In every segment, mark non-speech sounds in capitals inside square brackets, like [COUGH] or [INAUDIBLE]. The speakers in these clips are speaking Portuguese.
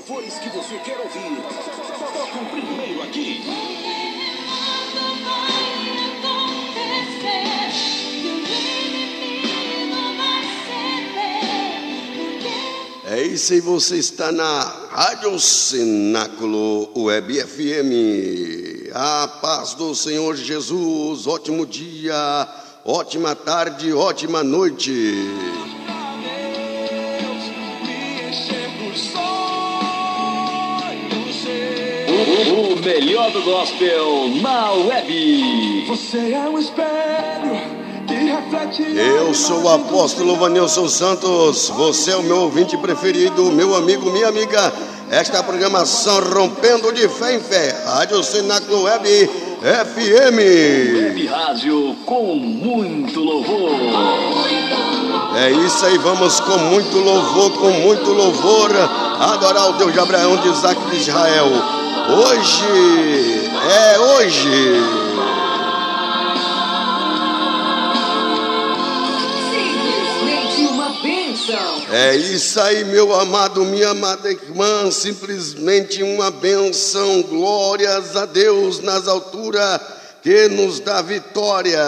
louvores que você quer ouvir. Tocam primeiro aqui. É isso aí, você está na Rádio Cenáculo Web FM. A paz do Senhor Jesus, ótimo dia, ótima tarde, ótima noite. Melhor do gospel na web. Você é um espelho que reflete. Eu sou o apóstolo Vanilson Santos, você é o meu ouvinte preferido, meu amigo, minha amiga. Esta é a programação Rompendo de Fé em Fé, Rádio Cenáculo Web FM. Web Rádio com muito louvor. É isso aí, vamos com muito louvor, com muito louvor, adorar o Deus de Abraão, de Isaac e de Israel. Hoje, é hoje. Simplesmente uma bênção. É isso aí, meu amado, minha amada irmã, simplesmente uma benção, glórias a Deus nas alturas que nos dá vitória.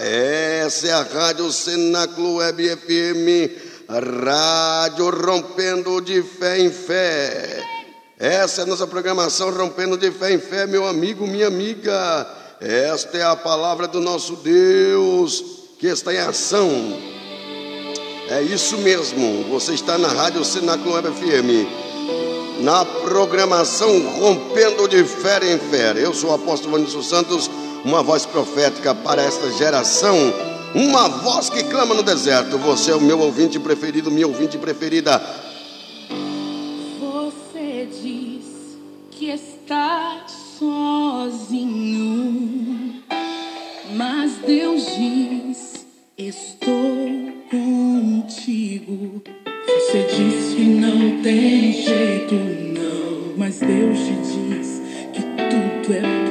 Essa é a Rádio Cenáculo Web FM, rádio rompendo de fé em fé. Essa é a nossa programação rompendo de fé em fé, meu amigo, minha amiga. Esta é a palavra do nosso Deus que está em ação. É isso mesmo, você está na Rádio Web FM, na programação Rompendo de Fé em Fé. Eu sou o apóstolo Vanilson Santos, uma voz profética para esta geração, uma voz que clama no deserto. Você é o meu ouvinte preferido, minha ouvinte preferida. Está sozinho, mas Deus diz: Estou contigo. Você diz que não tem jeito, não, mas Deus te diz que tudo é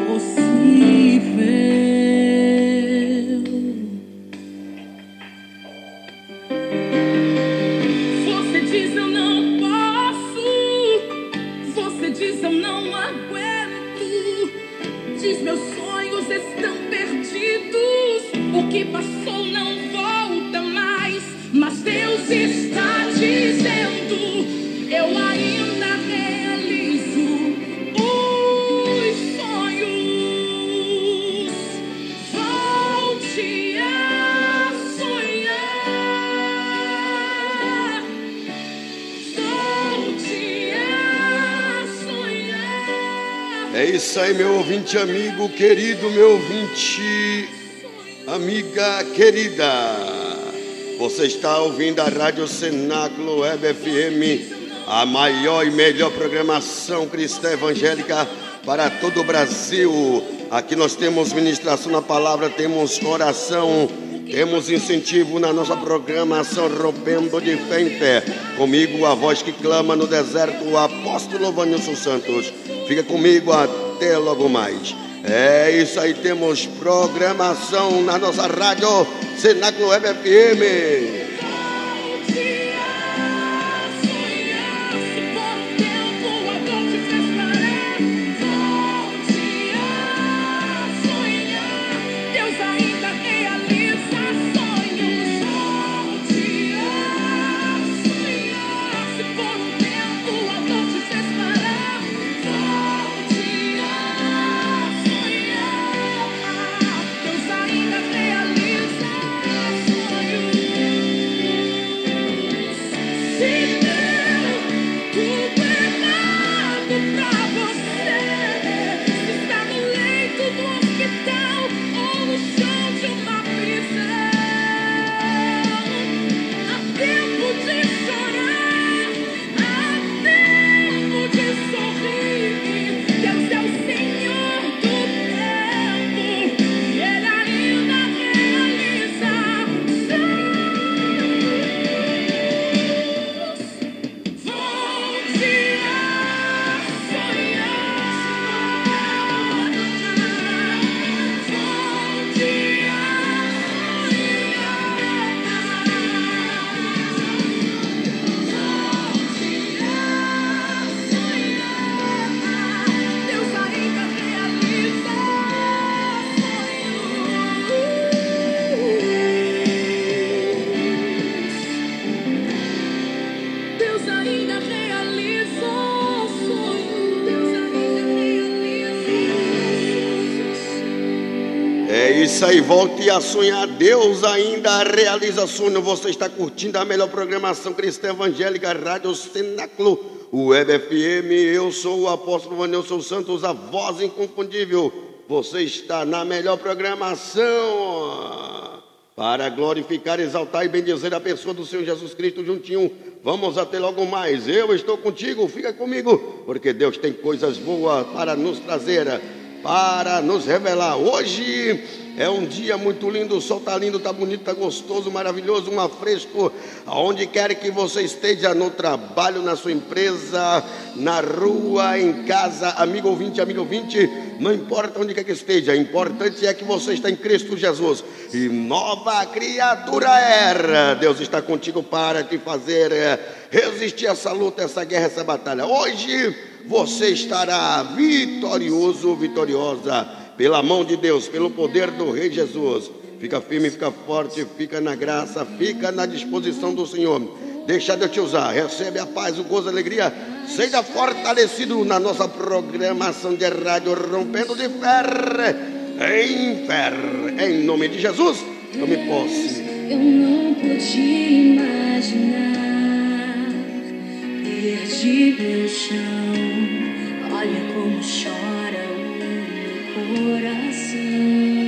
É isso aí, meu ouvinte amigo, querido, meu ouvinte, amiga querida. Você está ouvindo a Rádio Cenáculo Web FM, a maior e melhor programação cristã evangélica para todo o Brasil. Aqui nós temos ministração na palavra, temos oração, temos incentivo na nossa programação Rompendo de Fé em Fé. Comigo, a voz que clama no deserto, o apóstolo Vanilson Santos. Fica comigo até logo mais. É isso aí, temos programação na nossa rádio Cenáculo Web FM. Volte a sonhar. Deus ainda realiza sonho. Você está curtindo a melhor programação cristã evangélica, Rádio Cenáculo, Web FM. Eu sou o apóstolo Vanilson Santos, a voz inconfundível. Você está na melhor programação. Para glorificar, exaltar e bendizer a pessoa do Senhor Jesus Cristo juntinho. Vamos até logo mais. Eu estou contigo, fica comigo, porque Deus tem coisas boas para nos trazer para nos revelar. Hoje é um dia muito lindo, o sol está lindo, está bonito, está gostoso, maravilhoso, um fresco. Aonde quer que você esteja, no trabalho, na sua empresa, na rua, em casa, amigo ouvinte, amigo ouvinte, não importa onde quer que esteja, o importante é que você está em Cristo Jesus e nova criatura era. Deus está contigo para te fazer eh, resistir essa luta, essa guerra, essa batalha. Hoje você estará vitorioso, vitoriosa, pela mão de Deus, pelo poder do Rei Jesus. Fica firme, fica forte, fica na graça, fica na disposição do Senhor. Deixa Deus te usar, recebe a paz, o gozo, a alegria. Seja fortalecido na nossa programação de rádio, rompendo de fé em fé. Em nome de Jesus, tome posse. Eu não podia imaginar perdi meu chão. Olha como chora coração.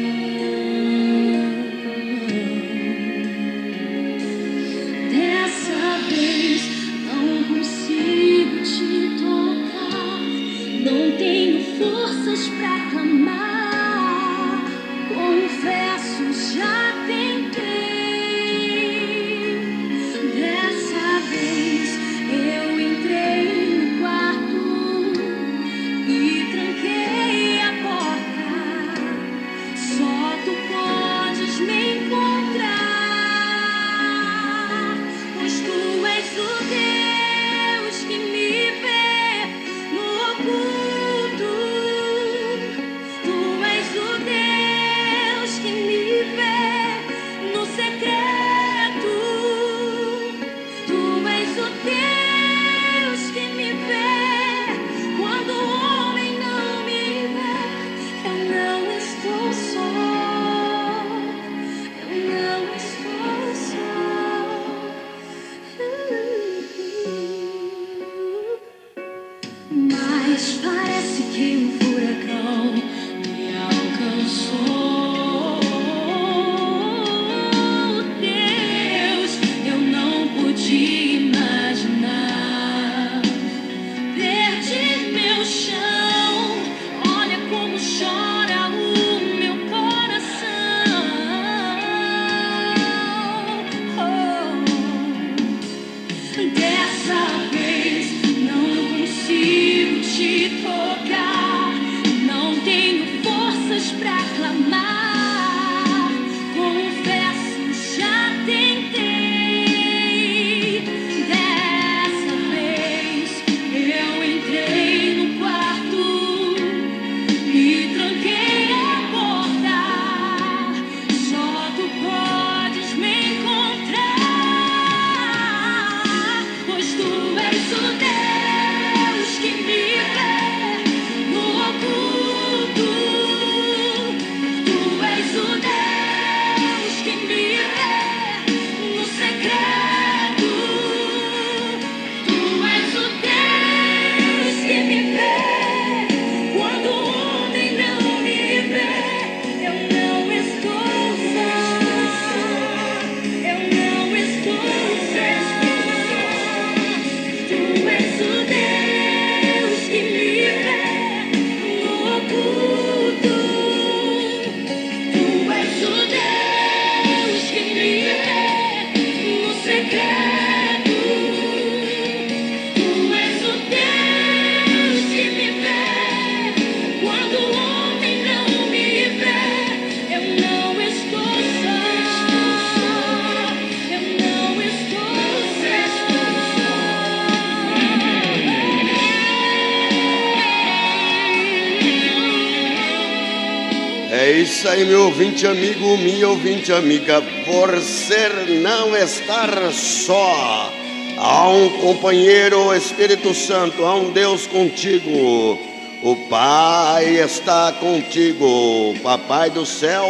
Ouvinte amigo, minha ouvinte amiga. Você não estar só. Há um companheiro, Espírito Santo, há um Deus contigo. O Pai está contigo. Papai do céu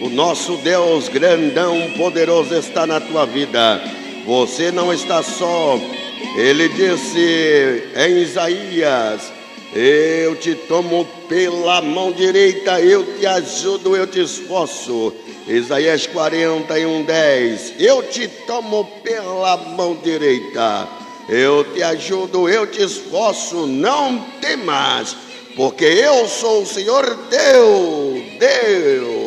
O nosso Deus grandão, poderoso está na tua vida. Você não está só. Ele disse em Isaías: Eu te tomo pela mão direita, eu te ajudo, eu te esforço. Isaías 41, 10. Eu te tomo pela mão direita, eu te ajudo, eu te esforço, não temas, porque eu sou o Senhor teu Deus.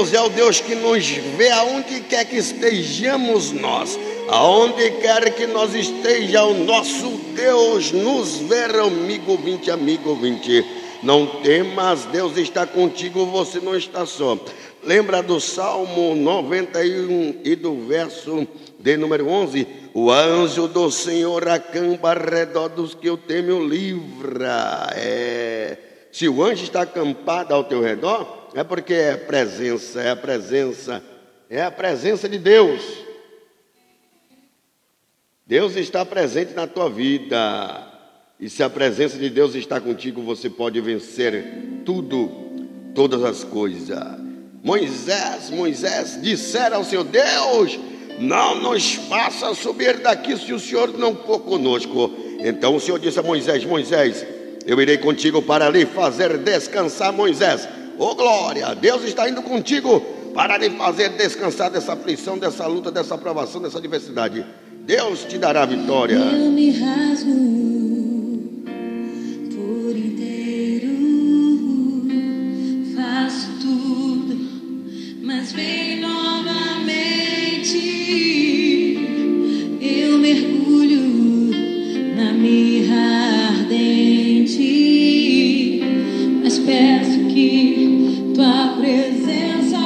Deus é o Deus que nos vê aonde quer que estejamos nós. Aonde quer que nós esteja, o nosso Deus nos vê, amigo ouvinte, amigo ouvinte. Não temas, Deus está contigo, você não está só. Lembra do Salmo 91 e do verso de número 11? O anjo do Senhor acampa ao redor dos que o temem o livra. É. Se o anjo está acampado ao teu redor, é porque é presença, é a presença, é a presença de Deus. Deus está presente na tua vida. E se a presença de Deus está contigo, você pode vencer tudo, todas as coisas. Moisés, Moisés, disseram ao Senhor: Deus, não nos faça subir daqui se o Senhor não for conosco. Então o Senhor disse a Moisés: Moisés, eu irei contigo para lhe fazer descansar, Moisés. Oh glória, Deus está indo contigo para lhe fazer descansar dessa aflição, dessa luta, dessa provação, dessa adversidade. Deus te dará vitória. Eu me rasgo por inteiro, faço tudo, mas vem novamente. Eu mergulho na mirra ardente, mas peço que tua presença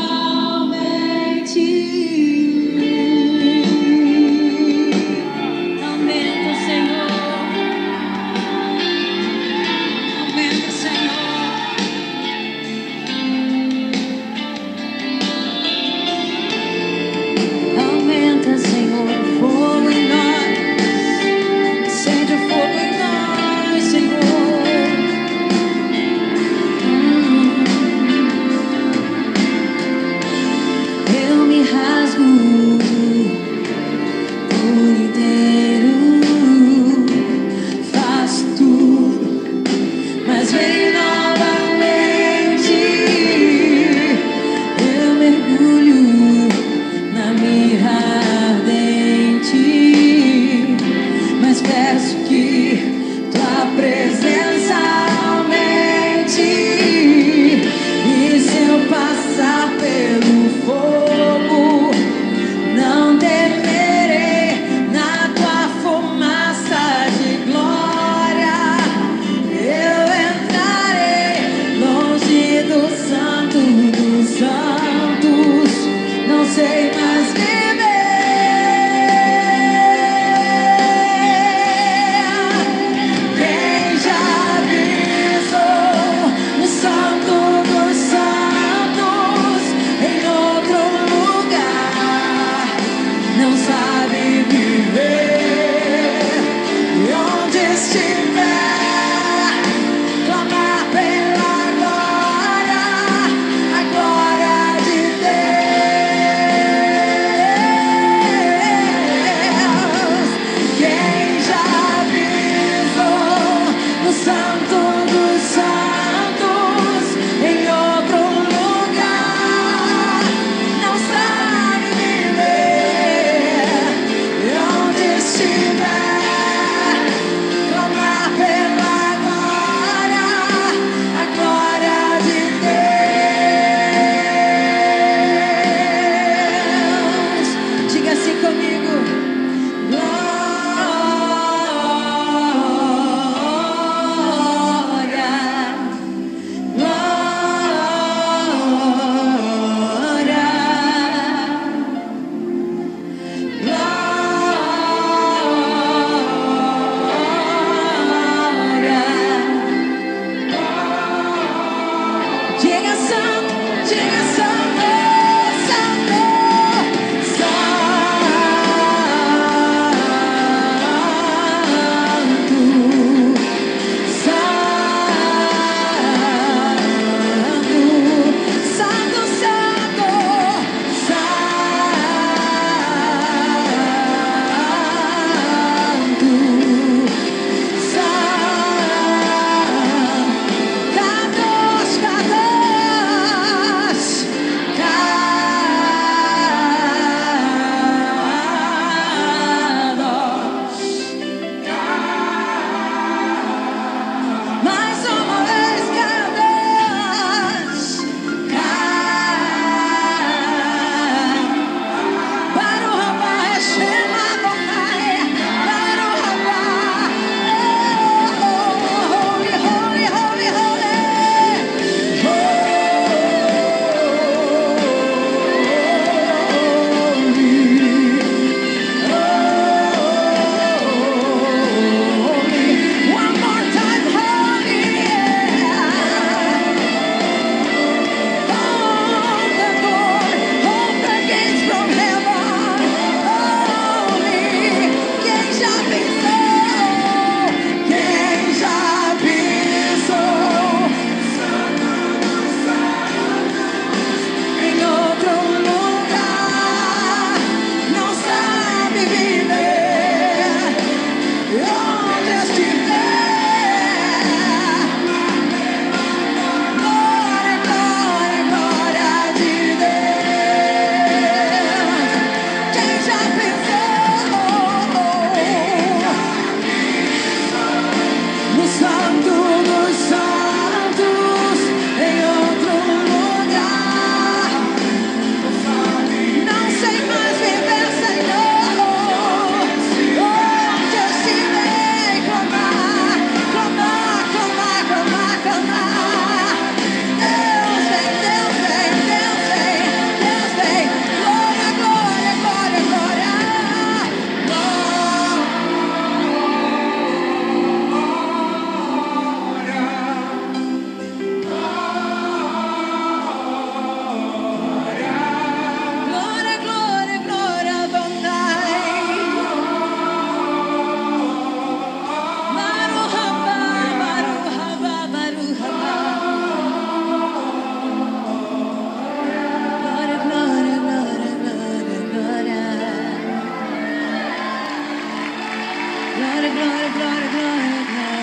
glória, glória, glória.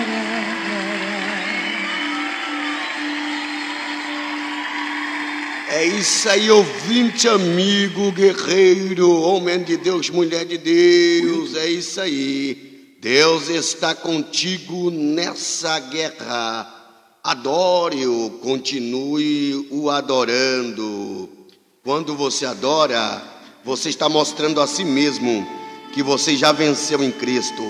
É isso aí, ouvinte, amigo, guerreiro, homem de Deus, mulher de Deus, é isso aí. Deus está contigo nessa guerra. Adore-o, continue o adorando. Quando você adora, você está mostrando a si mesmo que você já venceu em Cristo.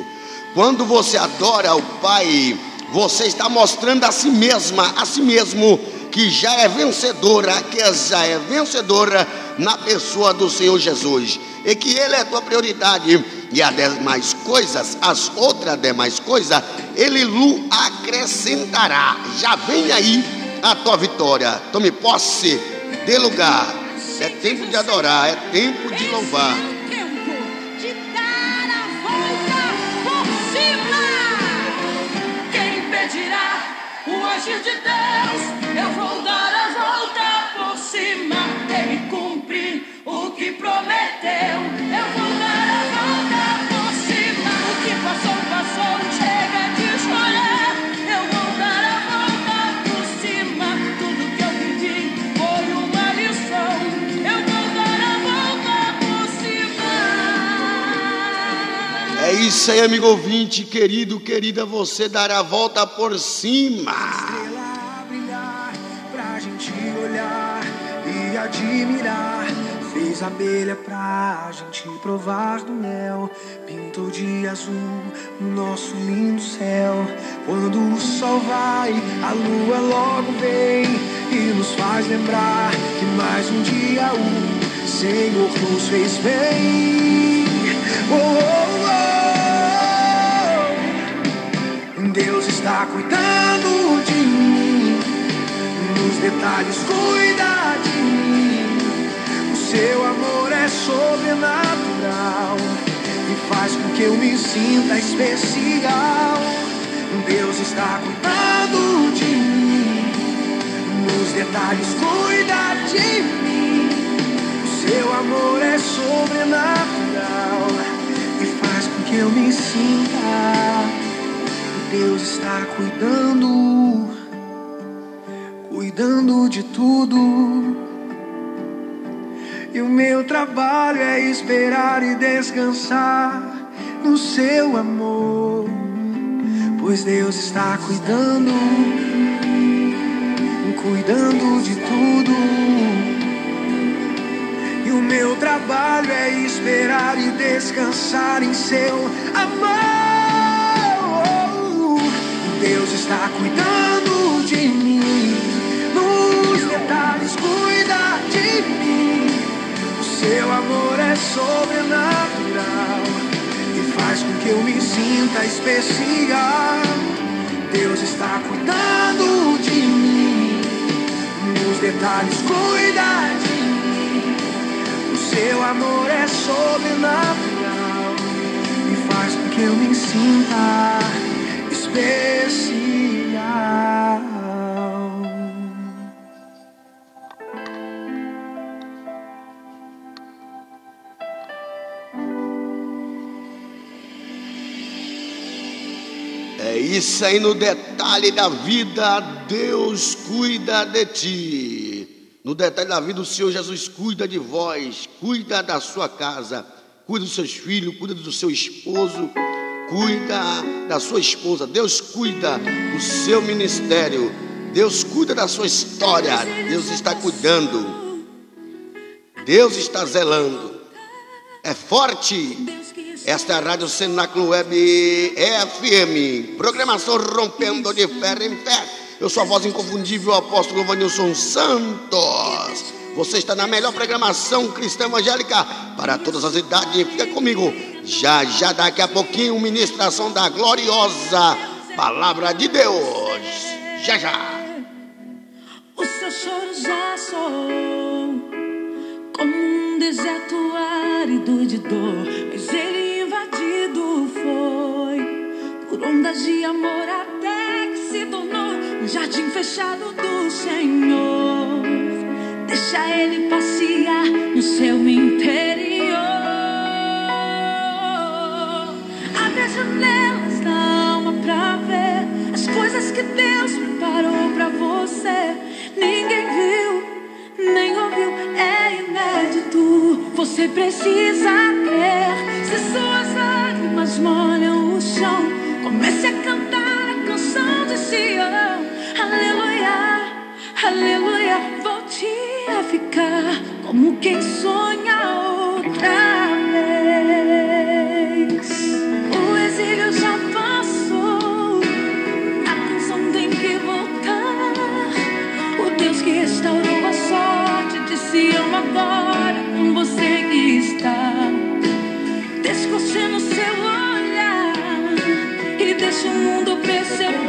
Quando você adora o Pai, você está mostrando a si mesma, a si mesmo, que já é vencedora, que já é vencedora na pessoa do Senhor Jesus. E que Ele é tua prioridade. E as demais coisas, as outras demais coisas, Ele lhe acrescentará. Já vem aí a tua vitória. Tome posse, dê lugar. É tempo de adorar, é tempo de louvar. Agir de Deus? Eu vou dar a volta por cima. Ele cumpre o que prometeu. Isso aí, amigo ouvinte, querido, querida, você dará a volta por cima. estrela brilhar pra gente olhar e admirar. Fez abelha pra gente provar do mel. Pintou de azul o nosso lindo céu. Quando o sol vai, a lua logo vem e nos faz lembrar que mais um dia o Senhor nos fez bem. Oh, oh, oh. Deus está cuidando de mim, nos detalhes cuida de mim. O seu amor é sobrenatural e faz com que eu me sinta especial. Deus está cuidando de mim, nos detalhes cuida de mim. O seu amor é sobrenatural e faz com que eu me sinta. Deus está cuidando, cuidando de tudo. E o meu trabalho é esperar e descansar no seu amor, pois Deus está cuidando, cuidando de tudo. E o meu trabalho é esperar e descansar em seu amor. Deus está cuidando de mim, nos detalhes cuida de mim. O seu amor é sobrenatural e faz com que eu me sinta especial. Deus está cuidando de mim, nos detalhes cuida de mim. O seu amor é sobrenatural e faz com que eu me sinta especial. É isso aí no detalhe da vida, Deus cuida de ti. No detalhe da vida, o Senhor Jesus cuida de vós, cuida da sua casa, cuida dos seus filhos, cuida do seu esposo, cuida da sua esposa. Deus cuida do seu ministério. Deus cuida da sua história. Deus está cuidando. Deus está zelando. É forte. Esta é a Rádio Cenáculo Web FM. Programação Rompendo de Ferro em Fé. Eu sou a voz inconfundível, o apóstolo Vanilson Santos. Você está na melhor programação cristã evangélica para todas as idades. Fica comigo. Já, já daqui a pouquinho, ministração da gloriosa Palavra de Deus. Já, já. O seu choro já soou como um deserto árido de dor, mas ele invadido foi por ondas de amor até que se tornou um jardim fechado do Senhor. Deixa ele passear no seu interior. abrir as janelas da alma pra ver as coisas que Deus preparou pra você. Ninguém viu, nem ouviu, é inédito. Você precisa crer. Se suas lágrimas molham o chão, comece a cantar a canção de Sião. Aleluia, aleluia. Volte a ficar como quem sonha outra. Sião agora com você que está. Descoche no seu olhar e deixa o mundo perceber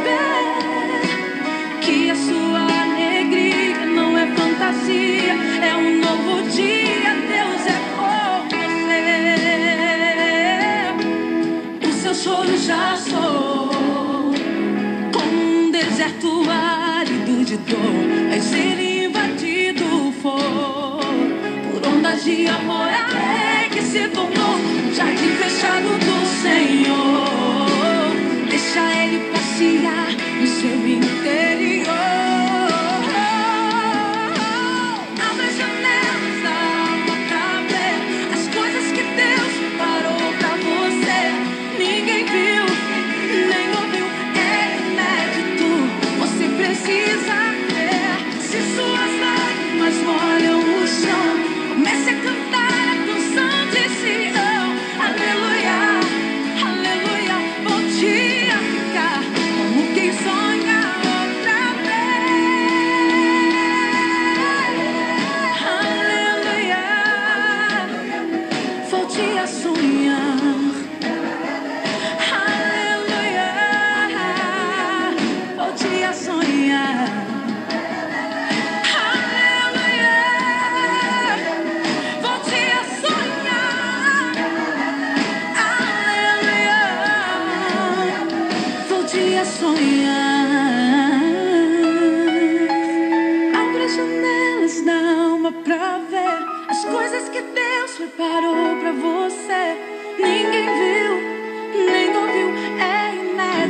que a sua alegria não é fantasia, é um novo dia. Deus é por você. O seu choro já soou como um deserto árido de dor, vai ser de amor até que se tornou jardim fechado do Senhor. Deixa Ele passear no seu interior.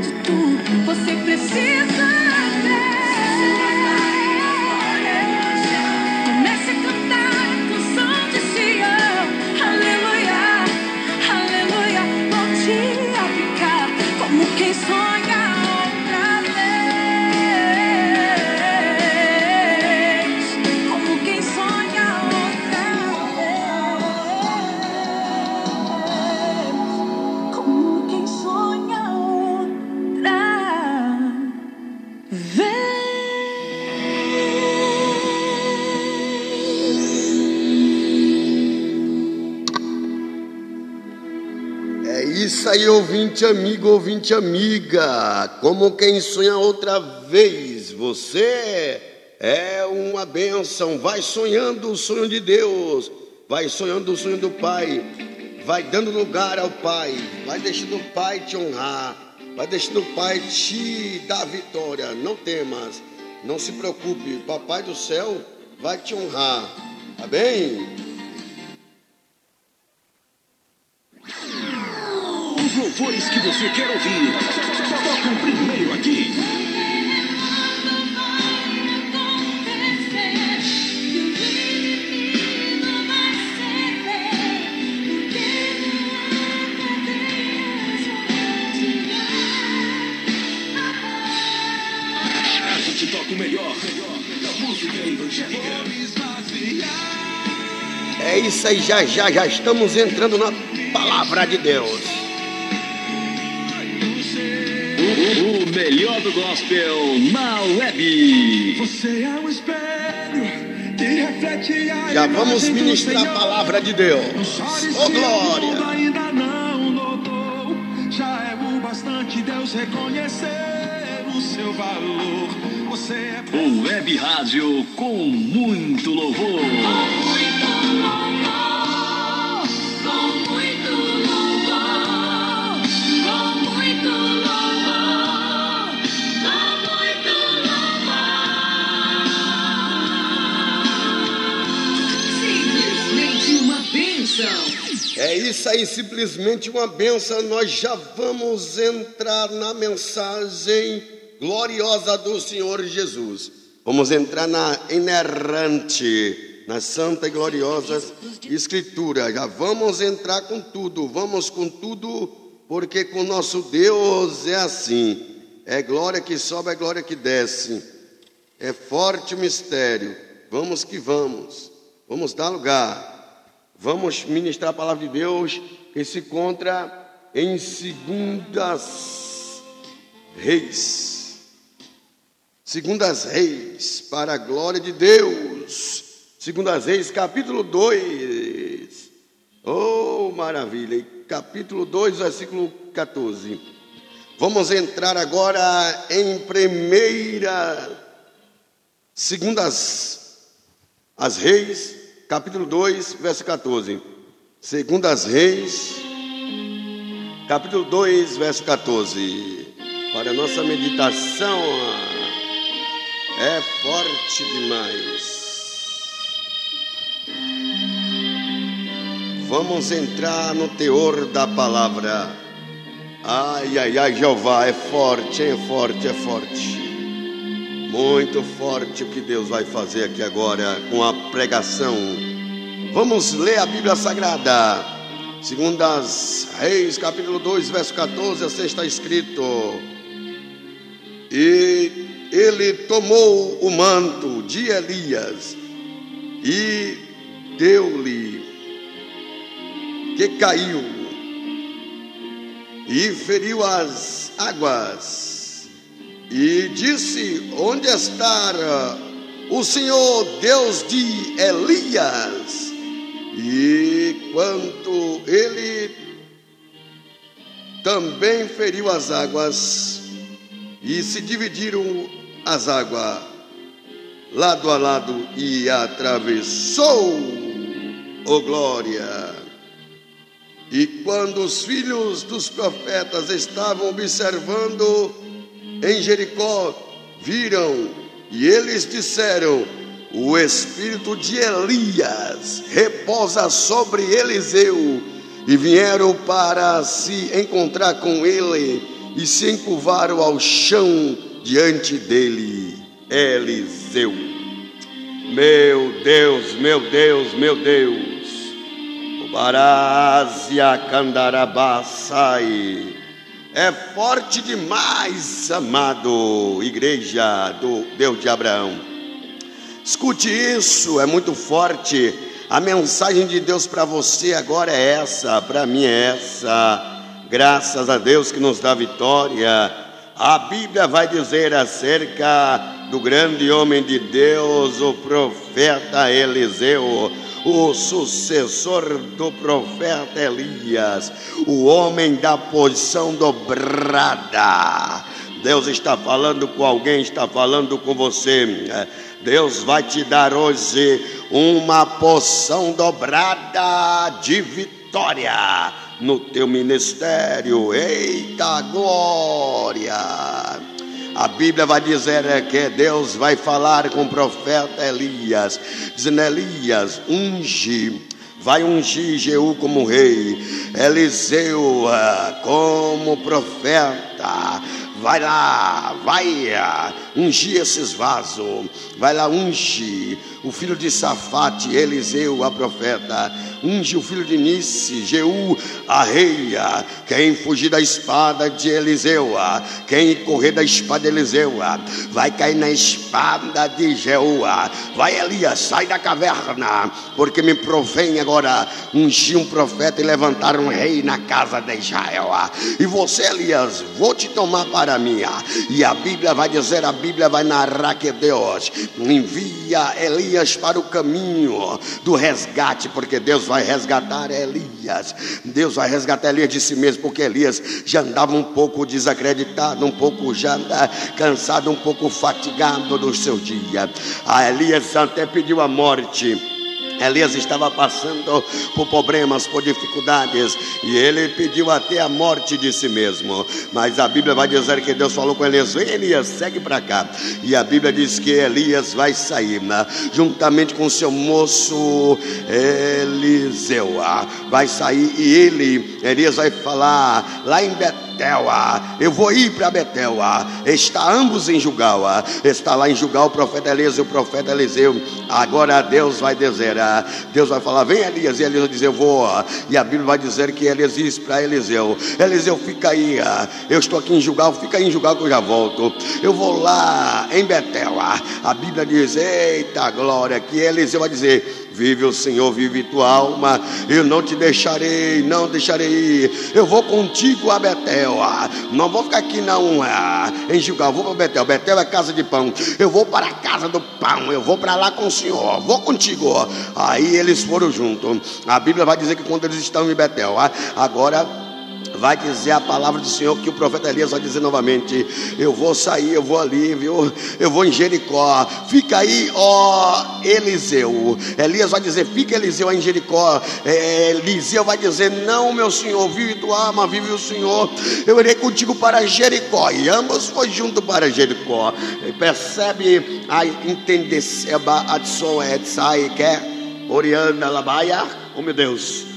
Inédito. Você ouvinte amigo, ouvinte amiga. Como quem sonha outra vez, você é uma bênção. Vai sonhando o sonho de Deus, vai sonhando o sonho do Pai, vai dando lugar ao Pai, vai deixando o Pai te honrar, vai deixando o Pai te dar vitória. Não temas, não se preocupe, Papai do céu vai te honrar. Tá bem? Louvores que você quer ouvir. Tocam primeiro aqui. A gente toca o melhor da música evangélica. É isso aí, já já já estamos entrando na palavra de Deus. Melhor do gospel na web. Você é um espelho que reflete a Já vamos ministrar a palavra de Deus. Oh glória! ainda não notou. Já é o bastante Deus reconhecer o seu valor. Você é O Web Rádio com muito louvor. Simplesmente isso aí, simplesmente uma benção. Nós já vamos entrar na mensagem gloriosa do Senhor Jesus. Vamos entrar na inerrante nas santa e gloriosas escrituras. Já vamos entrar com tudo, vamos com tudo, porque com nosso Deus é assim. É glória que sobe, é glória que desce. É forte o mistério. Vamos que vamos. Vamos dar lugar. Vamos ministrar a palavra de Deus que se encontra em segundas reis. Segundas Reis, para a glória de Deus. Segundas Reis, capítulo 2. Oh, maravilha! Capítulo 2, versículo 14. Vamos entrar agora em primeira Segundas as Reis, capítulo 2, verso 14. Segundas Reis, capítulo 2, verso 14. Para a nossa meditação, é forte demais. Vamos entrar no teor da palavra. Ai, ai, ai, Jeová, é forte, é forte, é forte. Muito forte o que Deus vai fazer aqui agora com a pregação. Vamos ler a Bíblia Sagrada. Segundas Reis, capítulo 2, verso 14, assim está escrito. E ele tomou o manto de Elias e deu-lhe, que caiu, e feriu as águas, e disse: Onde está o Senhor Deus de Elias? E quanto ele também feriu as águas, e se dividiram as águas lado a lado e atravessou, oh glória. E quando os filhos dos profetas estavam observando em Jericó, viram e eles disseram: O espírito de Elias repousa sobre Eliseu. E vieram para se encontrar com ele e se encurvaram ao chão diante dele, Eliseu. Meu Deus, meu Deus, meu Deus. Barazia Candarabaçai. É forte demais, amado igreja do Deus de Abraão. Escute isso, é muito forte. A mensagem de Deus para você agora é essa, para mim é essa. Graças a Deus que nos dá vitória a Bíblia vai dizer acerca do grande homem de Deus, o profeta Eliseu, o sucessor do profeta Elias, o homem da posição dobrada. Deus está falando com alguém, está falando com você. Deus vai te dar hoje uma poção dobrada de vitória no teu ministério. Eita glória! A Bíblia vai dizer que Deus vai falar com o profeta Elias, dizendo: Elias, unge, vai ungir Jeú como rei, Eliseu ah, como profeta. Vai lá, vai ah, ungir esses vasos, vai lá ungir o filho de Safate, Eliseu, a profeta. Unge o filho de Nice, Jeú, a reia, quem fugir da espada de Eliseu, quem correr da espada de Eliseu, vai cair na espada de Jeú, vai Elias, sai da caverna, porque me provém agora ungir um profeta e levantar um rei na casa de Israel, e você Elias, vou te tomar para mim, e a Bíblia vai dizer, a Bíblia vai narrar que Deus envia Elias para o caminho do resgate, porque Deus vai vai resgatar Elias. Deus vai resgatar Elias de si mesmo, porque Elias já andava um pouco desacreditado, um pouco já cansado, um pouco fatigado do seu dia. A Elias até pediu a morte. Elias estava passando por problemas, por dificuldades, e ele pediu até a morte de si mesmo. Mas a Bíblia vai dizer que Deus falou com Elias: Vem, Elias, segue para cá. E a Bíblia diz que Elias vai sair, né? juntamente com seu moço Eliseu. Ah, vai sair e ele, Elias, vai falar lá em Betel Betel. Eu vou ir para Betel. Está ambos em Jugal. Está lá em Jugal o profeta Elias e o profeta Eliseu. Agora Deus vai dizer: ah, Deus vai falar, vem Elias. E Elias vai dizer: vou. E a Bíblia vai dizer que Elias disse para Eliseu: Eliseu, fica aí. Ah, eu estou aqui em Jugal, fica aí em Jugal que eu já volto. Eu vou lá em Betel. A Bíblia diz: eita glória, que Eliseu vai dizer Vive o Senhor, vive tua alma. Eu não te deixarei, não deixarei ir. Eu vou contigo a Betel. Não vou ficar aqui não ah, em Gilgal. Vou para Betel. Betel é casa de pão. Eu vou para a casa do pão. Eu vou para lá com o Senhor. Vou contigo. Aí eles foram juntos. A Bíblia vai dizer que quando eles estão em Betel, ah, agora vai dizer a palavra do Senhor que o profeta Elias vai dizer novamente: Eu vou sair, eu vou ali, viu? Eu vou em Jericó. Fica aí, ó Eliseu. Elias vai dizer: Fica Eliseu em Jericó. É, Eliseu vai dizer: Não, meu senhor, vive tua alma, vive o Senhor. Eu irei contigo para Jericó. E ambos foi junto para Jericó. Percebe a entender a Etsai, que é Oriana Labaia? Oh meu Deus.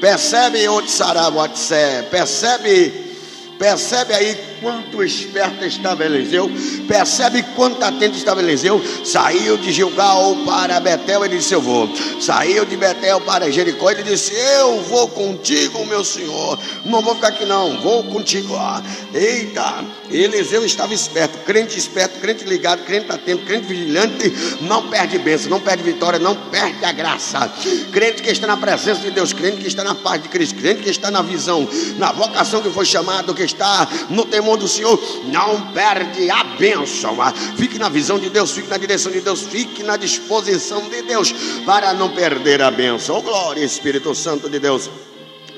Percebe onde Sarabotse, percebe, percebe aí quanto esperto estava Eliseu, percebe quanto atento estava Eliseu. Saiu de Gilgal para Betel, ele disse: Eu vou. Saiu de Betel para Jericó, ele disse: Eu vou contigo, meu senhor. Não vou ficar aqui, não, vou contigo. Eita, Eliseu estava esperto, crente esperto, crente ligado, crente atento, crente vigilante. Não perde bênção, não perde vitória, não perde a graça. Crente que está na presença de Deus, crente que está na paz de Cristo, crente que está na visão, na vocação que foi chamado, que está no temor do Senhor, não perde a bênção. Ah, fique na visão de Deus, fique na direção de Deus, fique na disposição de Deus para não perder a bênção. Oh, glória, Espírito Santo de Deus.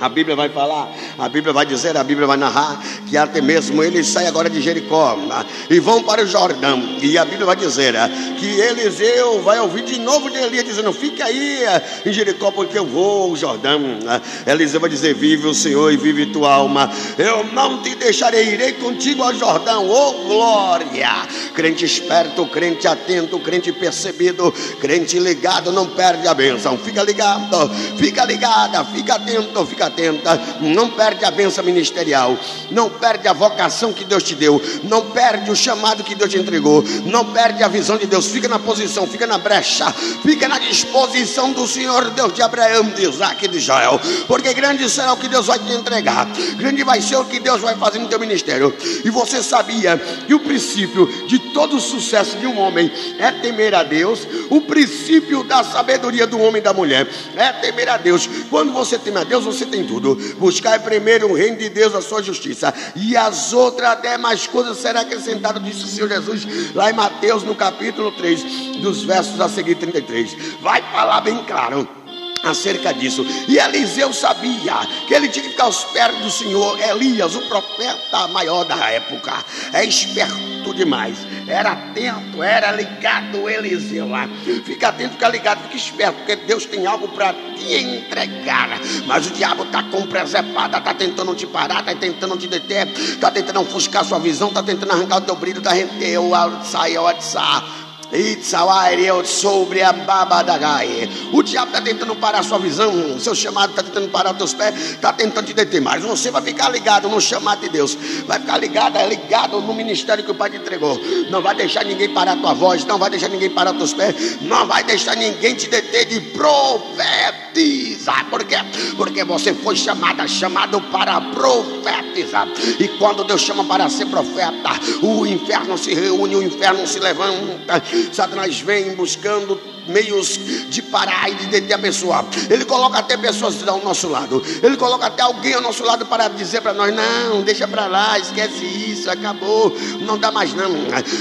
A Bíblia vai falar, a Bíblia vai dizer, a Bíblia vai narrar que até mesmo eles saem agora de Jericó né, e vão para o Jordão. E a Bíblia vai dizer é, que Eliseu vai ouvir de novo de Elias dizendo: Fica aí é, em Jericó, porque eu vou ao Jordão. Né. Eliseu vai dizer: Vive o Senhor e vive tua alma. Eu não te deixarei, irei contigo ao Jordão. Oh glória! Crente esperto, crente atento, crente percebido, crente ligado, não perde a bênção. Fica ligado, fica ligada, fica atento, fica atenta, não perde a benção ministerial, não perde a vocação que Deus te deu, não perde o chamado que Deus te entregou, não perde a visão de Deus, fica na posição, fica na brecha, fica na disposição do Senhor Deus de Abraão, de Isaac e de Israel, porque grande será o que Deus vai te entregar, grande vai ser o que Deus vai fazer no teu ministério. E você sabia que o princípio de todo o sucesso de um homem é temer a Deus, o princípio da sabedoria do homem e da mulher é temer a Deus. Quando você teme a Deus, você tem tudo. Buscar primeiro o reino de Deus, a sua justiça, e as outras demais coisas serão acrescentadas, disse o Senhor Jesus, lá em Mateus, no capítulo 3, dos versos a seguir 33. Vai falar bem claro acerca disso. E Eliseu sabia que ele tinha que ficar aos pés do Senhor. Elias, o profeta maior da época, é esperto demais. Era atento, era ligado Eliseu lá. Fica atento, fica ligado, fica esperto, porque Deus tem algo para te entregar. Mas o diabo está com preservada, está tentando te parar, está tentando te deter, está tentando ofuscar sua visão, está tentando arrancar o teu brilho da gente. Eu, sai, eu, sobre a babadagai. O diabo está tentando parar a sua visão, seu chamado está tentando parar os teus pés, está tentando te deter, mas você vai ficar ligado no chamado de Deus, vai ficar ligado, ligado no ministério que o Pai te entregou. Não vai deixar ninguém parar a tua voz, não vai deixar ninguém parar os teus pés, não vai deixar ninguém te deter de profetizar. Por quê? Porque você foi chamada, chamado para profetizar. E quando Deus chama para ser profeta, o inferno se reúne, o inferno se levanta Satanás vem buscando meios de parar e de, de abençoar. Ele coloca até pessoas ao nosso lado. Ele coloca até alguém ao nosso lado para dizer para nós: não, deixa para lá, esquece isso, acabou, não dá mais não.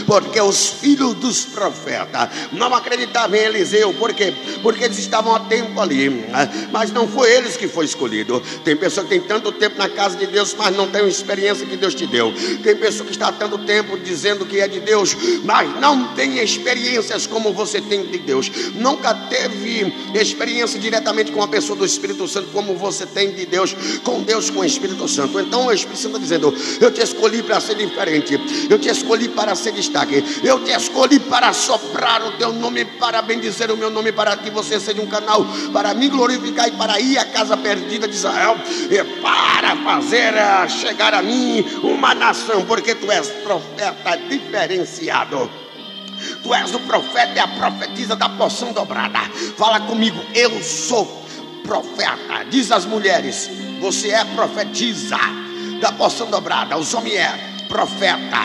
Porque os filhos dos profetas não acreditavam em Eliseu, por quê? Porque eles estavam há tempo ali, mas não foi eles que foi escolhido. Tem pessoa que tem tanto tempo na casa de Deus, mas não tem a experiência que Deus te deu. Tem pessoa que está há tanto tempo dizendo que é de Deus, mas não tem experiências como você tem de Deus. Nunca teve experiência diretamente com a pessoa do Espírito Santo, como você tem de Deus, com Deus, com o Espírito Santo. Então o Espírito Santo está dizendo: Eu te escolhi para ser diferente, eu te escolhi para ser destaque, eu te escolhi para soprar o teu nome, para bendizer o meu nome, para que você seja um canal para me glorificar e para ir à casa perdida de Israel, e para fazer eh, chegar a mim uma nação, porque tu és profeta diferenciado. Tu és o profeta e a profetisa da porção dobrada. Fala comigo, eu sou profeta. Diz às mulheres, você é profetisa da porção dobrada. Os homens é profeta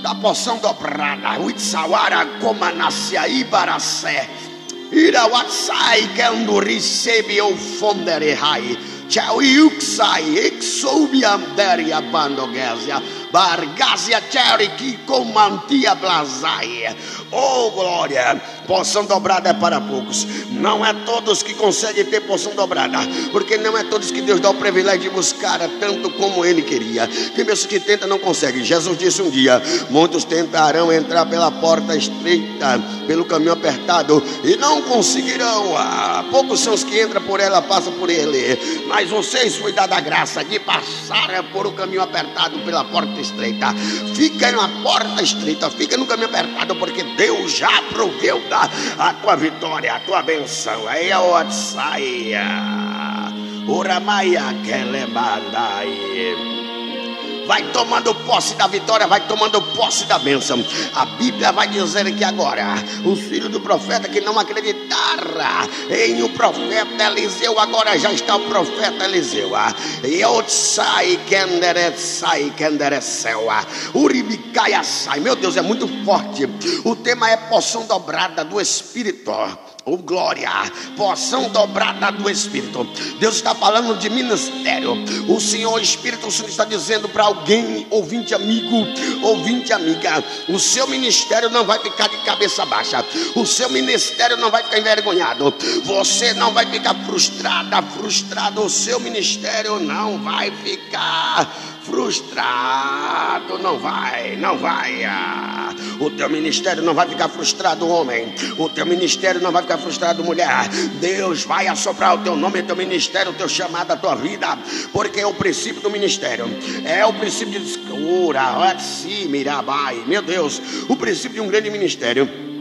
da porção dobrada. Uitsawara komanasia ibarasé. Ira watsai kendo recebe o Tchau iuksai exoubiandere abandogésia. Bargásia Cheriki comantia blazai. Oh glória! Poção dobrada é para poucos. Não é todos que conseguem ter poção dobrada, porque não é todos que Deus dá o privilégio de buscar tanto como Ele queria. Tem pessoas que tentam não conseguem. Jesus disse um dia: muitos tentarão entrar pela porta estreita, pelo caminho apertado e não conseguirão. Ah, poucos são os que entram por ela, passam por ele. Mas vocês foi dada a graça de passar por o caminho apertado pela porta estreita. Fica na porta estreita, fica no caminho apertado, porque Deus já proveu a tua vitória, a tua benção. Aí é o saia. Uramaia kelemandai vai tomando posse da vitória, vai tomando posse da bênção. A Bíblia vai dizer que agora, os filhos do profeta que não acreditaram em o profeta Eliseu, agora já está o profeta Eliseu. Uribicaia sai. Meu Deus, é muito forte. O tema é poção dobrada do Espírito. Oh glória, porção dobrada do Espírito. Deus está falando de ministério. O Senhor Espírito Santo está dizendo para alguém, ouvinte amigo, ouvinte amiga, o seu ministério não vai ficar de cabeça baixa. O seu ministério não vai ficar envergonhado. Você não vai ficar frustrada, frustrado. O seu ministério não vai ficar frustrado. Não vai, não vai. O teu ministério não vai ficar frustrado, homem. O teu ministério não vai ficar frustrado, mulher. Deus vai assoprar o teu nome, o teu ministério, o teu chamado, a tua vida. Porque é o princípio do ministério. É o princípio de. Meu Deus, o princípio de um grande ministério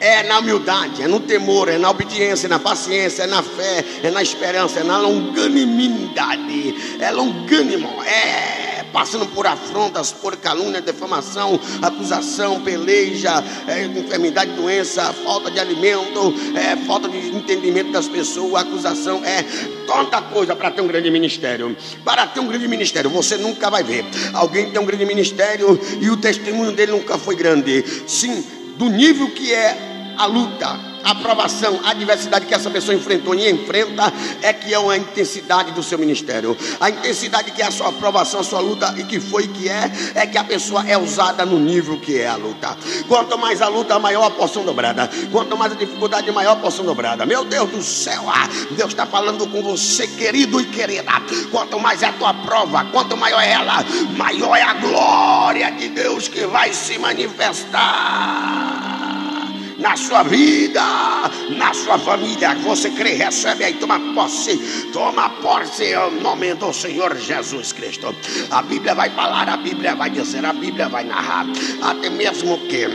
é na humildade, é no temor, é na obediência, é na paciência, é na fé, é na esperança, é na longanimidade, é longânimo, é passando por afrontas, por calúnia, defamação, acusação, peleja, é, enfermidade, doença, falta de alimento, é, falta de entendimento das pessoas, acusação, é tanta coisa para ter um grande ministério. Para ter um grande ministério, você nunca vai ver alguém tem um grande ministério e o testemunho dele nunca foi grande. Sim, do nível que é a luta, a aprovação, a adversidade que essa pessoa enfrentou e enfrenta é que é a intensidade do seu ministério. A intensidade que é a sua aprovação, a sua luta e que foi que é, é que a pessoa é usada no nível que é a luta. Quanto mais a luta, maior a porção dobrada. Quanto mais a dificuldade, maior a porção dobrada. Meu Deus do céu, ah, Deus está falando com você, querido e querida. Quanto mais é a tua prova, quanto maior é ela, maior é a glória de Deus que vai se manifestar na sua vida, na sua família. Você crê, recebe aí, toma posse, toma posse em nome do Senhor Jesus Cristo. A Bíblia vai falar, a Bíblia vai dizer, a Bíblia vai narrar. Até mesmo que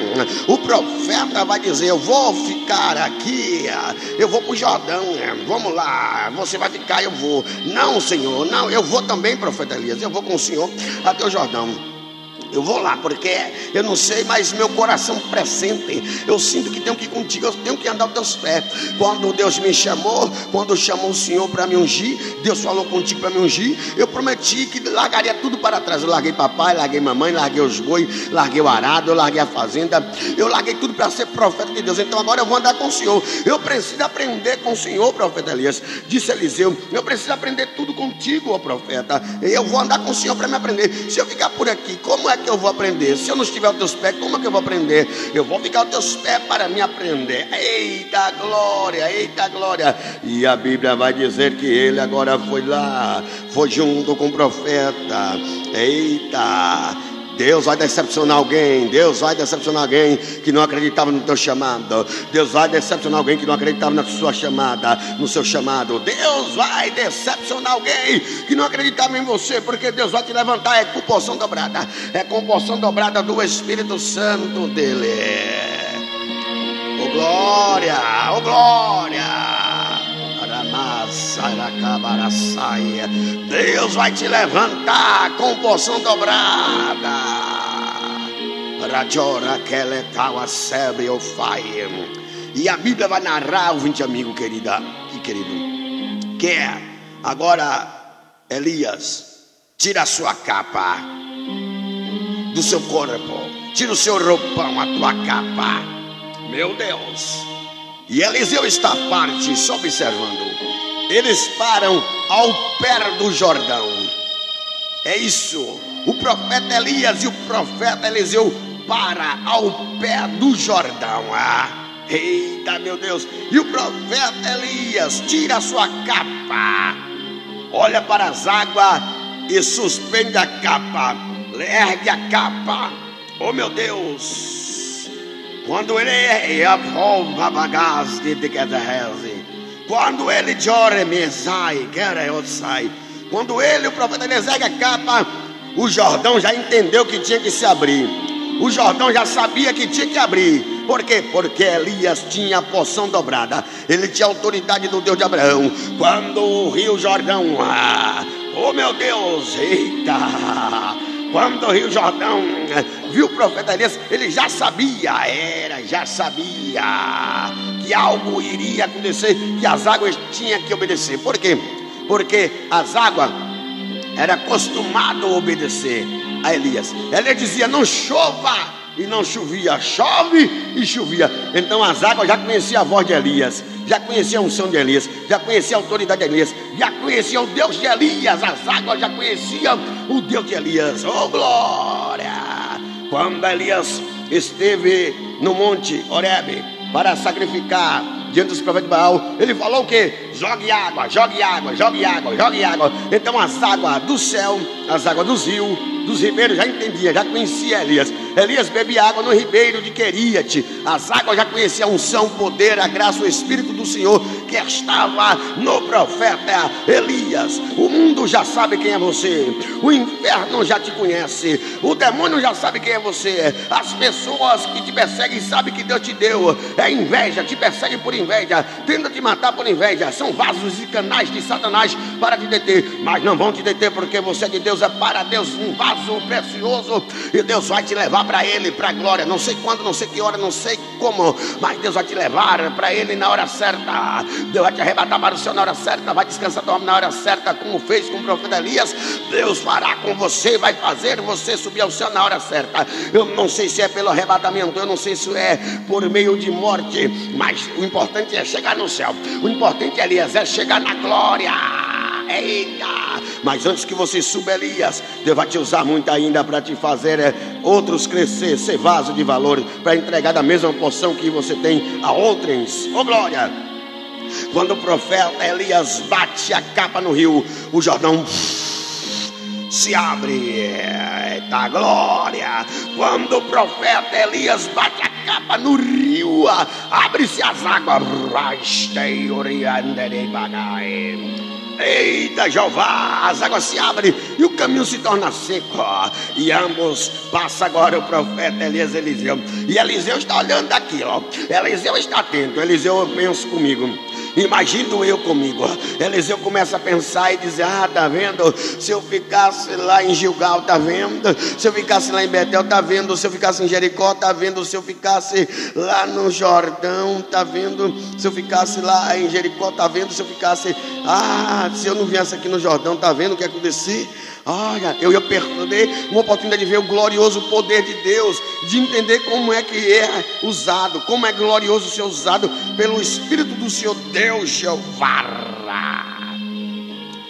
o profeta vai dizer: Eu vou ficar aqui, eu vou para o Jordão, vamos lá, você vai ficar, eu vou. Não, Senhor, não, eu vou também, profeta Elias, eu vou com o Senhor até o Jordão. Eu vou lá, porque eu não sei, mas meu coração pressente. Eu sinto que tenho que ir contigo, eu tenho que andar aos teus pés. Quando Deus me chamou, quando chamou o Senhor para me ungir, Deus falou contigo para me ungir. Eu prometi que largaria tudo para trás. Eu larguei papai, larguei mamãe, larguei os bois, larguei o arado, eu larguei a fazenda. Eu larguei tudo para ser profeta de Deus. Então agora eu vou andar com o Senhor. Eu preciso aprender com o Senhor, profeta Elias. Disse Eliseu: Eu preciso aprender tudo contigo, ó profeta. Eu vou andar com o Senhor para me aprender. Se eu ficar por aqui, como é que eu vou aprender? Se eu não estiver aos teus pés, como é que eu vou aprender? Eu vou ficar aos teus pés para me aprender. Eita glória, eita glória. E a Bíblia vai dizer que ele agora foi lá, foi junto com o profeta. Eita. Deus vai decepcionar alguém. Deus vai decepcionar alguém que não acreditava no teu chamado. Deus vai decepcionar alguém que não acreditava na sua chamada, no seu chamado. Deus vai decepcionar alguém que não acreditava em você, porque Deus vai te levantar. É com porção dobrada. É com porção dobrada do Espírito Santo dele. Oh glória, oh glória. Deus vai te levantar com porção dobrada. Rajora Keletawa Sebre E a Bíblia vai narrar, ouvinte amigo, querida e querido, que é agora Elias, tira a sua capa do seu corpo, tira o seu roupão, a tua capa. Meu Deus. E Eliseu está parte, só observando. Eles param ao pé do Jordão. É isso. O profeta Elias e o profeta Eliseu para ao pé do Jordão. Ah, eita, meu Deus. E o profeta Elias tira a sua capa, olha para as águas e suspende a capa, ergue a capa. Oh, meu Deus. Quando ele é quando ele chora, mesai, sai. Quando ele, o profeta Eliseu, a capa, o Jordão já entendeu que tinha que se abrir. O Jordão já sabia que tinha que abrir. Por quê? Porque Elias tinha a porção dobrada. Ele tinha a autoridade do Deus de Abraão. Quando o rio Jordão, ah, oh meu Deus, eita! Quando o rio Jordão viu o profeta Elias, ele já sabia, era, já sabia que algo iria acontecer, que as águas tinham que obedecer. Por quê? Porque as águas era acostumado a obedecer a Elias. Elias dizia: "Não chova", e não chovia, chove e chovia. Então as águas já conheciam a voz de Elias, já conheciam a unção de Elias, já conheciam a autoridade de Elias, já conheciam o Deus de Elias, as águas já conheciam o Deus de Elias. Oh glória! Quando Elias esteve no monte Horebe para sacrificar diante dos profetas de Baal, ele falou o que? Jogue água, jogue água, jogue água, jogue água. Então as águas do céu, as águas dos rios, dos ribeiros já entendia, já conhecia Elias. Elias bebia água no ribeiro de Queriate. As águas já conheciam a unção, o poder, a graça, o Espírito do Senhor que estava no profeta Elias. O mundo já sabe quem é você. O inferno já te conhece. O demônio já sabe quem é você. As pessoas que te perseguem sabem que Deus te deu. É inveja, te perseguem por inveja. Tenta te matar por inveja. São vasos e canais de Satanás para te deter. Mas não vão te deter porque você é de Deus, é para Deus um vaso precioso. E Deus vai te levar para Ele, para a glória. Não sei quando, não sei que hora, não sei como. Mas Deus vai te levar para Ele na hora certa. Deus vai te arrebatar para o Senhor na hora certa, vai descansar alma na hora certa, como fez com o profeta Elias. Deus fará com você, vai fazer você subir ao céu na hora certa. Eu não sei se é pelo arrebatamento, eu não sei se é por meio de morte, mas o importante é chegar no céu. O importante, Elias, é chegar na glória. Eita! Mas antes que você suba, Elias, Deus vai te usar muito ainda para te fazer é, outros crescer, ser vaso de valor, para entregar da mesma porção que você tem a outrens. Ô oh, glória! Quando o profeta Elias bate a capa no rio, o Jordão se abre. Eita glória! Quando o profeta Elias bate a capa no rio, abre-se as águas. Eita Jeová, as águas se abrem e o caminho se torna seco. E ambos passa agora o profeta Elias Eliseu. E Eliseu está olhando daquilo. Eliseu está atento. Eliseu, eu penso comigo. Imagino eu comigo. Eliseu começa a pensar e dizer: Ah, tá vendo? Se eu ficasse lá em Gilgal, tá vendo? Se eu ficasse lá em Betel, tá vendo? Se eu ficasse em Jericó, tá vendo? Se eu ficasse lá no Jordão, tá vendo? Se eu ficasse lá em Jericó, tá vendo? Se eu ficasse, ah, se eu não viesse aqui no Jordão, tá vendo o que acontecia? Olha, eu ia perder uma oportunidade de ver o glorioso poder de Deus, de entender como é que é usado, como é glorioso ser usado pelo Espírito do Senhor Deus Jeová.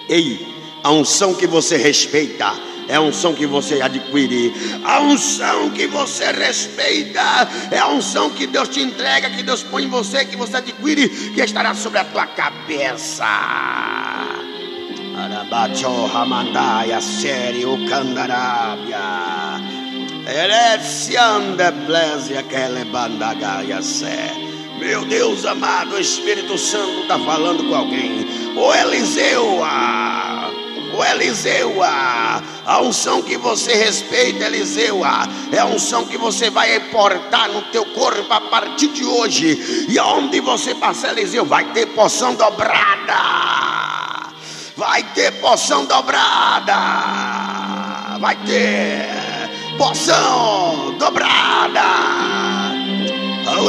Ei, a unção que você respeita é a unção que você adquire, a unção que você respeita, é a unção que Deus te entrega, que Deus põe em você, que você adquire, que estará sobre a tua cabeça. Arabacho Hamandaya Sério Candarabia. Erecianda plesia kelebandagaia sé. Meu Deus amado, o Espírito Santo está falando com alguém. O Eliseu, ah, o Eliseu, a unção que você respeita, Eliseu, é a unção que você vai importar no teu corpo a partir de hoje. E aonde você passar, Eliseu, vai ter poção dobrada. Vai ter poção dobrada. Vai ter poção dobrada.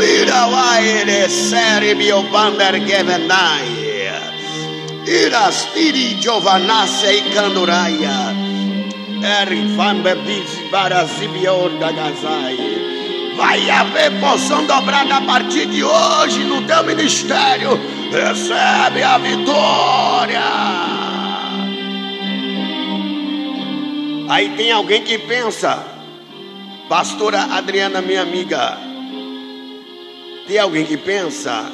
Ira vai seri mio bander gevenai. Ira stiri giovanasse i canduraia. Eri fan bebisi barasibior da gazai. Vai haver poção dobrada a partir de hoje no teu ministério. Recebe a vitória. Aí tem alguém que pensa, Pastora Adriana, minha amiga, tem alguém que pensa,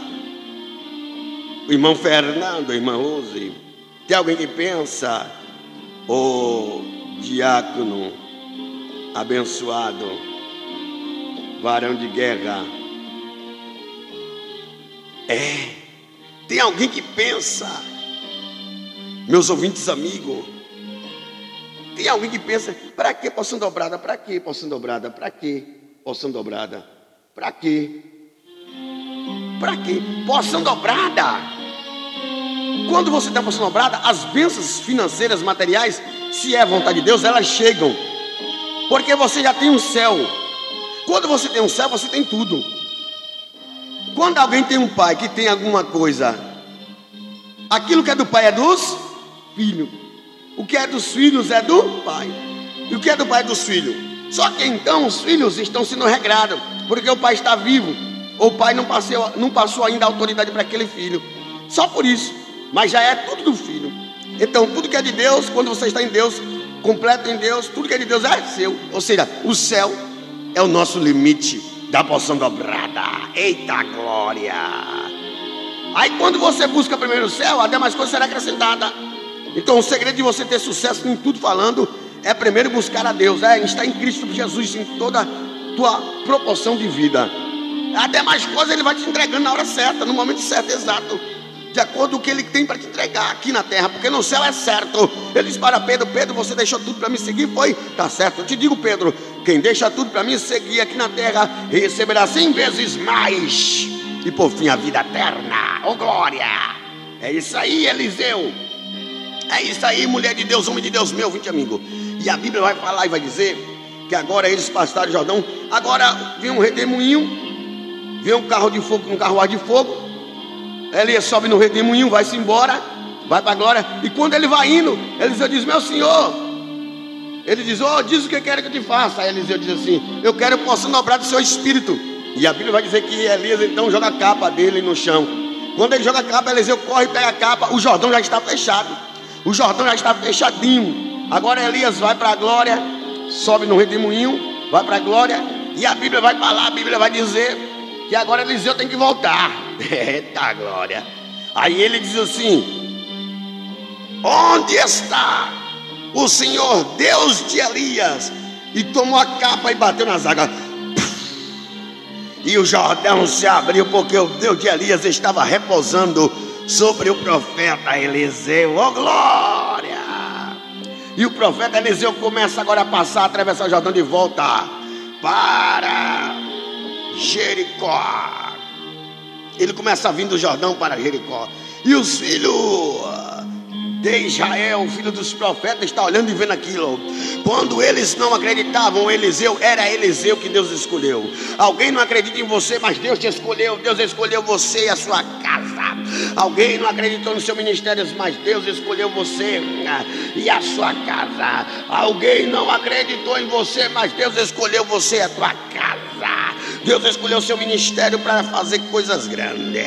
irmão Fernando, irmã Rose, tem alguém que pensa, o diácono abençoado, varão de guerra. É, tem alguém que pensa, meus ouvintes amigos, tem alguém que pensa, para que poção dobrada? Para que poção dobrada? Para que poção dobrada? Para que? Para que? Poção dobrada. Quando você a poção dobrada, as bênçãos financeiras, materiais, se é vontade de Deus, elas chegam. Porque você já tem um céu. Quando você tem um céu, você tem tudo. Quando alguém tem um pai que tem alguma coisa, aquilo que é do pai é dos filhos. O que é dos filhos é do pai. E o que é do pai é dos filhos. Só que então os filhos estão sendo regrados, porque o pai está vivo. Ou o pai não passou, não passou ainda a autoridade para aquele filho. Só por isso. Mas já é tudo do filho. Então, tudo que é de Deus, quando você está em Deus, completo em Deus, tudo que é de Deus é seu. Ou seja, o céu é o nosso limite da porção dobrada. Eita glória! Aí quando você busca primeiro o céu, a demais coisa será acrescentada. Então o segredo de você ter sucesso em tudo falando é primeiro buscar a Deus, é estar em Cristo Jesus em toda tua proporção de vida. Até mais coisas ele vai te entregando na hora certa, no momento certo, exato. De acordo com o que ele tem para te entregar aqui na terra, porque no céu é certo. Ele diz para Pedro: Pedro, você deixou tudo para me seguir? Foi? Tá certo. Eu te digo, Pedro: quem deixa tudo para mim seguir aqui na terra, receberá cem vezes mais. E por fim, a vida eterna. Oh glória! É isso aí, Eliseu. É isso aí, mulher de Deus, homem de Deus, meu ouvinte amigo. E a Bíblia vai falar e vai dizer que agora eles passaram o Jordão. Agora vem um redemoinho, vem um carro de fogo, um carruagem de fogo. Elias sobe no redemoinho, vai-se embora, vai para a glória. E quando ele vai indo, Eliseu diz: Meu senhor, ele diz: Oh, diz o que quer que eu te faça. Aí Eliseu diz assim: Eu quero posso dobrar do seu espírito. E a Bíblia vai dizer que Elias então joga a capa dele no chão. Quando ele joga a capa, Eliseu corre pega a capa. O Jordão já está fechado. O Jordão já está fechadinho. Agora Elias vai para a glória, sobe no redemoinho, vai para a glória. E a Bíblia vai falar, a Bíblia vai dizer que agora Eliseu tem que voltar. [LAUGHS] Eita glória. Aí ele diz assim: Onde está o Senhor Deus de Elias? E tomou a capa e bateu nas águas. E o Jordão se abriu porque o Deus de Elias estava repousando sobre o profeta Eliseu. Oh glória! E o profeta Eliseu começa agora a passar, atravessar o Jordão de volta para Jericó. Ele começa a vir do Jordão para Jericó. E os filhos de Israel, filho dos profetas, está olhando e vendo aquilo. Quando eles não acreditavam, Eliseu era Eliseu que Deus escolheu. Alguém não acredita em você, mas Deus te escolheu. Deus escolheu você e a sua casa. Alguém não acreditou no seu ministério, mas Deus escolheu você ah, e a sua casa. Alguém não acreditou em você, mas Deus escolheu você e a tua casa. Deus escolheu seu ministério para fazer coisas grandes.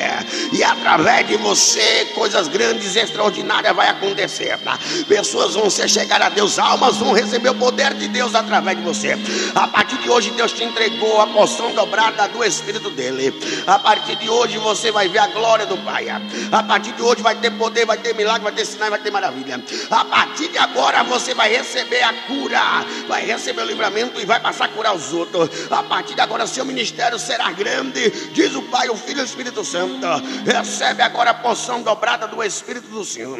E através de você, coisas grandes e extraordinárias vai acontecer. Pessoas vão se chegar a Deus, almas vão receber o poder de Deus através de você. A partir de hoje, Deus te entregou a porção dobrada do Espírito dele. A partir de hoje, você vai ver a glória do Pai. A partir de hoje, vai ter poder, vai ter milagre, vai ter sinais, vai ter maravilha. A partir de agora, você vai receber a cura, vai receber o livramento e vai passar a curar os outros. A partir de agora, seu ministério será grande, diz o Pai, o Filho e o Espírito Santo. Recebe agora a porção dobrada do Espírito do Senhor.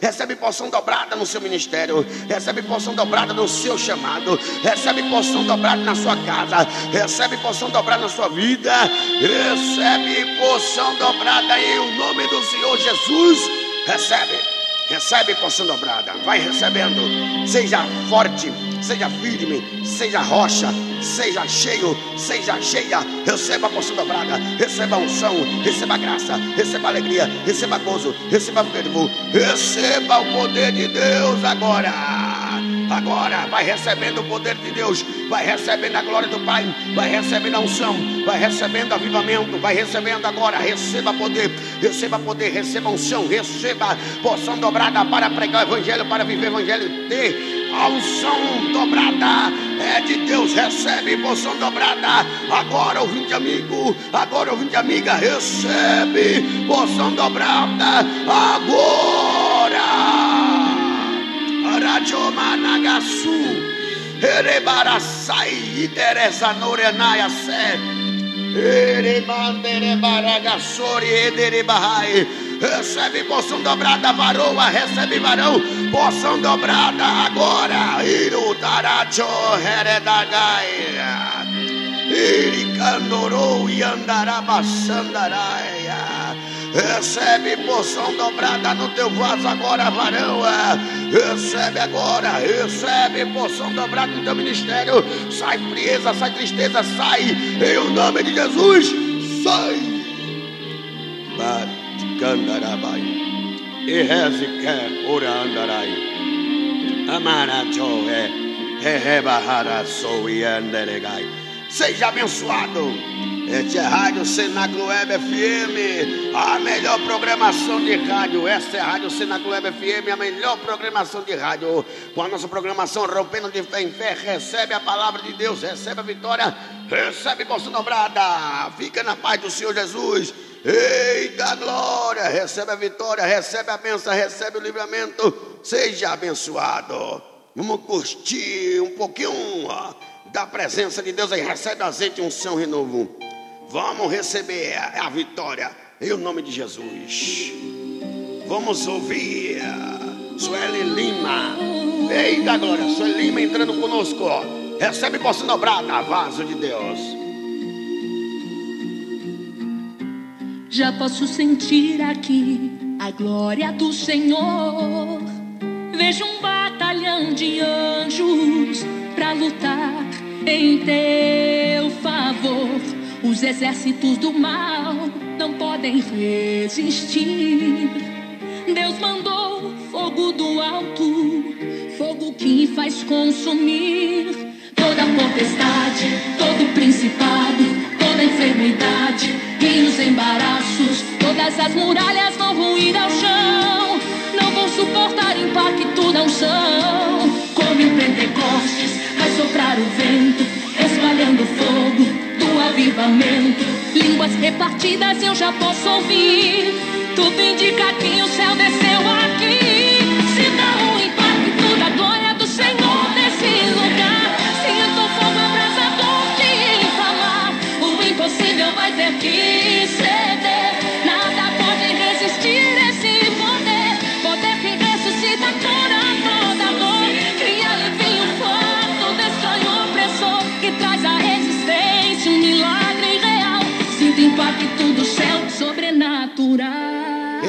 Recebe porção dobrada no seu ministério. Recebe porção dobrada no seu chamado. Recebe porção dobrada na sua casa. Recebe porção dobrada na sua vida. Recebe porção dobrada em o nome do Senhor Jesus. Recebe. Recebe porção dobrada, vai recebendo. Seja forte, seja firme, seja rocha, seja cheio, seja cheia. Receba a porção dobrada, receba unção, receba graça, receba alegria, receba gozo, receba fervor, receba o poder de Deus agora. Agora vai recebendo o poder de Deus, vai recebendo a glória do Pai, vai recebendo a unção, vai recebendo avivamento, vai recebendo agora. Receba poder, receba poder, receba unção, receba porção dobrada para pregar o Evangelho, para viver o Evangelho. Ter a unção dobrada é de Deus, recebe porção dobrada. Agora, ouvinte amigo, agora, ouvinte amiga, recebe porção dobrada. Agora. Iteresanorianaya Se, Erebandere Baragasori, Ederebahai. Recebe poção dobrada, varoa, recebe varão, poção dobrada agora. Irutaracho, Heredagaia. Iricandorou e andará baixandaraia. Recebe porção dobrada no teu vaso agora, varão. É. Recebe agora, recebe porção dobrada no teu ministério. Sai frieza, sai tristeza, sai. Em nome de Jesus, sai. Baticandarabai. E reze quer ora andarai. Amarajoe. Rehebahara sou e anderegai. Seja abençoado. Este é Rádio Cenáculo Web FM, a melhor programação de rádio. Esta é a Rádio Cenáculo Web FM, a melhor programação de rádio. Com a nossa programação Rompendo de Fé em Fé, recebe a palavra de Deus, recebe a vitória, recebe porção dobrada. Fica na paz do Senhor Jesus. Eita glória! Recebe a vitória, recebe a bênção, recebe o livramento. Seja abençoado. Vamos curtir um pouquinho da presença de Deus aí. Recebe azeite, unção, renovo. Vamos receber a vitória em nome de Jesus. Vamos ouvir Sueli Lima. Eita glória, Sueli Lima entrando conosco. Recebe porção dobrada, vaso de Deus. Já posso sentir aqui a glória do Senhor. Vejo um batalhão de anjos para lutar em teu favor. Os exércitos do mal não podem resistir. Deus mandou fogo do alto, fogo que faz consumir toda potestade, todo principado, toda enfermidade e os embaraços. Todas as muralhas vão ruir ao chão, não vão suportar impacto, não são. Como em Pentecostes, vai soprar o vento, espalhando fogo avivamento. Línguas repartidas eu já posso ouvir. Tudo indica que o céu desceu aqui.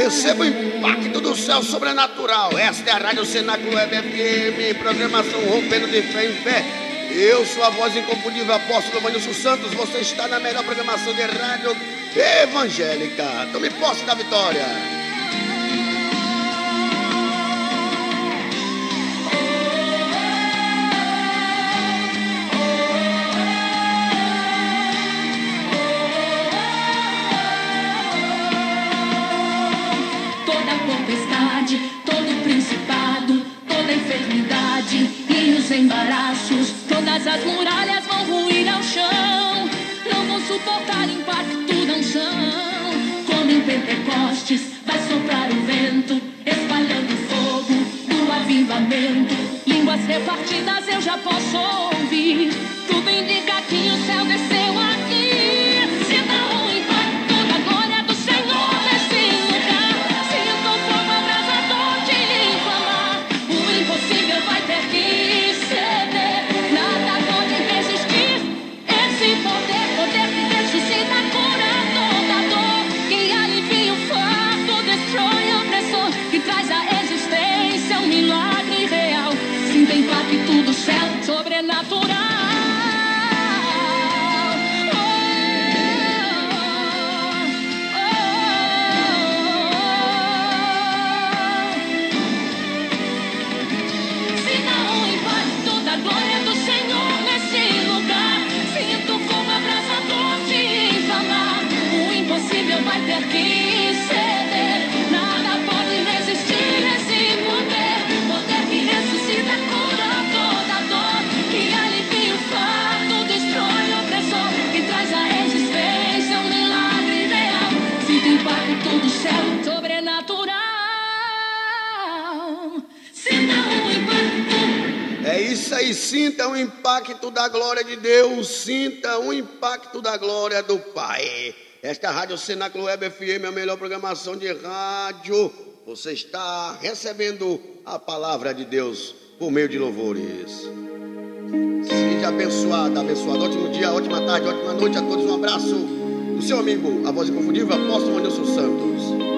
Receba o impacto do céu sobrenatural. Esta é a Rádio Cenáculo Web FM, programação Rompendo de Fé em Fé. Eu sou a voz inconfundível, apóstolo Vanilson Santos. Você está na melhor programação de rádio evangélica. Tome posse da vitória. Todas as muralhas vão ruir ao chão. Não vão suportar impacto da unção. Quando em Pentecostes vai soprar o vento, espalhando fogo do avivamento. Línguas repartidas eu já posso sinta o impacto da glória de Deus, sinta o impacto da glória do Pai. Esta é Rádio Cenáculo Web FM, a melhor programação de rádio. Você está recebendo a palavra de Deus por meio de louvores. Seja abençoado, abençoado. Ótimo dia, ótima tarde, ótima noite a todos. Um abraço do seu amigo, a voz inconfundível, apóstolo Anderson Santos.